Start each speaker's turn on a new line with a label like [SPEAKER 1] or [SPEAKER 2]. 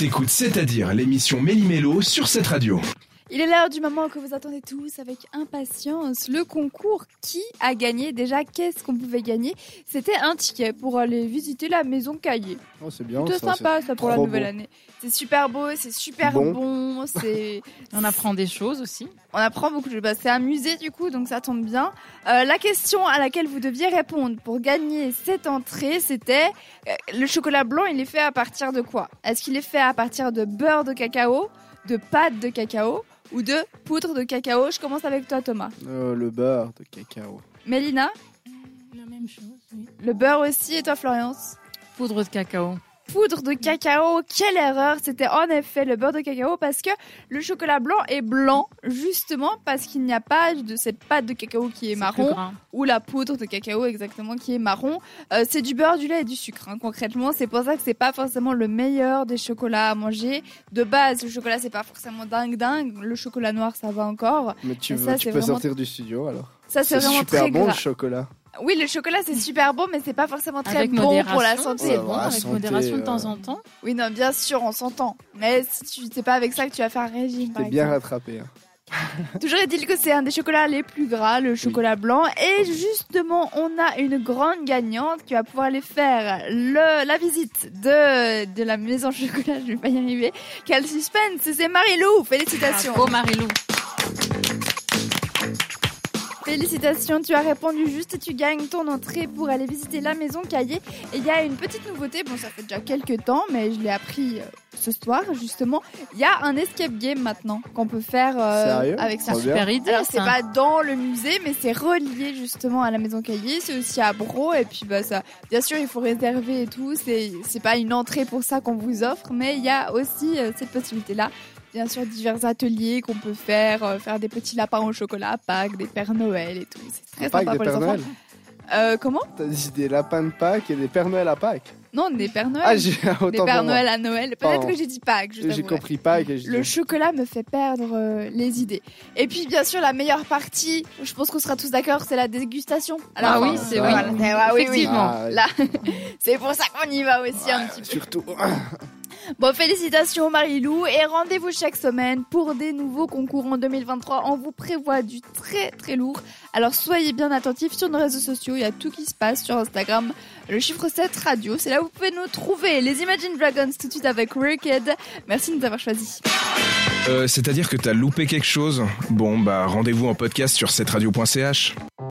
[SPEAKER 1] T'écoutes C'est-à-dire l'émission Méli-Mélo sur cette radio.
[SPEAKER 2] Il est l'heure du moment que vous attendez tous avec impatience. Le concours qui a gagné Déjà, qu'est-ce qu'on pouvait gagner? C'était un ticket pour aller visiter la maison Caillé.
[SPEAKER 3] Oh, c'est bien.
[SPEAKER 2] Plutôt
[SPEAKER 3] ça,
[SPEAKER 2] sympa
[SPEAKER 3] c'est
[SPEAKER 2] ça pour la nouvelle
[SPEAKER 3] beau.
[SPEAKER 2] année. C'est super beau, c'est super
[SPEAKER 3] Bon.
[SPEAKER 2] bon, c'est
[SPEAKER 4] On apprend des choses aussi.
[SPEAKER 2] on apprend beaucoup de choses. Bah, c'est un musée du coup, donc ça tombe bien. Euh, la question à laquelle vous deviez répondre pour gagner cette entrée, c'était euh, le chocolat blanc, il est fait à partir de quoi? Est-ce qu'il est fait à partir de beurre de cacao, de pâte de cacao ou de poudre de cacao Je commence avec toi Thomas.
[SPEAKER 3] Euh, le beurre de cacao.
[SPEAKER 2] Mélina,
[SPEAKER 4] La même chose, oui.
[SPEAKER 2] le beurre aussi et toi Florence
[SPEAKER 4] Poudre de cacao.
[SPEAKER 2] Poudre de cacao, quelle erreur C'était en effet le beurre de cacao parce que le chocolat blanc est blanc justement parce qu'il n'y a pas de cette pâte de cacao qui est, marron ou la poudre de cacao exactement qui est marron. Euh, c'est du beurre, du lait et du sucre hein, concrètement. C'est pour ça que c'est pas forcément le meilleur des chocolats à manger. De base, le chocolat c'est pas forcément dingue dingue. Le chocolat noir ça va encore.
[SPEAKER 3] Mais tu, veux,
[SPEAKER 2] ça,
[SPEAKER 3] tu peux
[SPEAKER 2] vraiment-
[SPEAKER 3] sortir du studio alors.
[SPEAKER 2] Ça c'est
[SPEAKER 3] C'est
[SPEAKER 2] vraiment
[SPEAKER 3] super
[SPEAKER 2] très
[SPEAKER 3] bon
[SPEAKER 2] gras.
[SPEAKER 3] le chocolat.
[SPEAKER 2] Oui, le chocolat c'est super bon, mais c'est pas forcément très
[SPEAKER 4] Avec
[SPEAKER 2] bon
[SPEAKER 4] modération.
[SPEAKER 2] pour la santé.
[SPEAKER 3] Ouais,
[SPEAKER 4] C'est bon, avec
[SPEAKER 3] santé,
[SPEAKER 4] modération de
[SPEAKER 3] euh,
[SPEAKER 4] temps en temps.
[SPEAKER 2] Oui, non, bien sûr, on s'entend. Mais si tu c'est pas avec ça que tu vas faire un régime.
[SPEAKER 3] T'es bien rattrapé. hein.
[SPEAKER 2] Toujours est-il que c'est un des chocolats les plus gras, le chocolat blanc. Et justement, on a une grande gagnante qui va pouvoir aller faire le, la visite de, de la maison chocolat. Je vais pas y arriver. Quel suspense C'est Marilou Félicitations
[SPEAKER 4] Bravo Marilou.
[SPEAKER 2] Félicitations, tu as répondu juste et tu gagnes ton entrée pour aller visiter la maison Caillé. Et il y a une petite nouveauté, bon ça fait déjà quelques temps, mais je l'ai appris euh, ce soir justement. Il y a un escape game maintenant qu'on peut faire euh,
[SPEAKER 3] Sérieux?
[SPEAKER 2] avec.
[SPEAKER 3] Trop bien.
[SPEAKER 4] Super idée
[SPEAKER 2] Alors c'est
[SPEAKER 4] ça.
[SPEAKER 2] pas dans le musée, mais c'est relié justement à la maison Caillé. C'est aussi à Bro et puis bah ça, bien sûr il faut réserver et tout. C'est c'est pas une entrée pour ça qu'on vous offre, mais il y a aussi euh, cette possibilité là. Bien sûr divers ateliers qu'on peut faire, euh, faire des petits lapins au chocolat à Pâques, des Pères Noël et tout. C'est très
[SPEAKER 3] Pâques,
[SPEAKER 2] sympa
[SPEAKER 3] des
[SPEAKER 2] pour les
[SPEAKER 3] Pères
[SPEAKER 2] enfants.
[SPEAKER 3] Noël.
[SPEAKER 2] Euh, comment
[SPEAKER 3] T'as dit des lapins de Pâques et des Pères Noël à Pâques.
[SPEAKER 2] Non, des Pères Noël.
[SPEAKER 3] Ah, j'ai autant
[SPEAKER 2] des
[SPEAKER 3] pour
[SPEAKER 2] Pères
[SPEAKER 3] moi.
[SPEAKER 2] Noël à Noël. Peut-être
[SPEAKER 3] Pardon.
[SPEAKER 2] que j'ai dit Pâques. je
[SPEAKER 3] J'ai
[SPEAKER 2] t'avouerai.
[SPEAKER 3] compris Pâques et je
[SPEAKER 2] Le
[SPEAKER 3] dis-
[SPEAKER 2] chocolat me fait perdre euh, les idées. Et puis, bien sûr, la meilleure partie, je pense qu'on sera tous d'accord, c'est la dégustation.
[SPEAKER 4] Ah oui, c'est
[SPEAKER 3] vrai.
[SPEAKER 2] Voilà. Ouais, oui, oui.
[SPEAKER 4] Effectivement.
[SPEAKER 3] Ah,
[SPEAKER 2] Là, c'est pour ça qu'on y va aussi un petit peu.
[SPEAKER 3] Surtout.
[SPEAKER 2] Bon, félicitations Marilou et rendez-vous chaque semaine pour des nouveaux concours en 2023. On vous prévoit du très très lourd. Alors soyez bien attentifs sur nos réseaux sociaux. Il y a tout qui se passe sur Instagram. Le chiffre 7 radio, c'est là où vous pouvez nous trouver. Les Imagine Dragons tout de suite avec Wicked. Merci de nous avoir choisis.
[SPEAKER 1] Euh, C'est-à-dire que t'as loupé quelque chose? Bon, bah rendez-vous en podcast sur cetteradio.ch.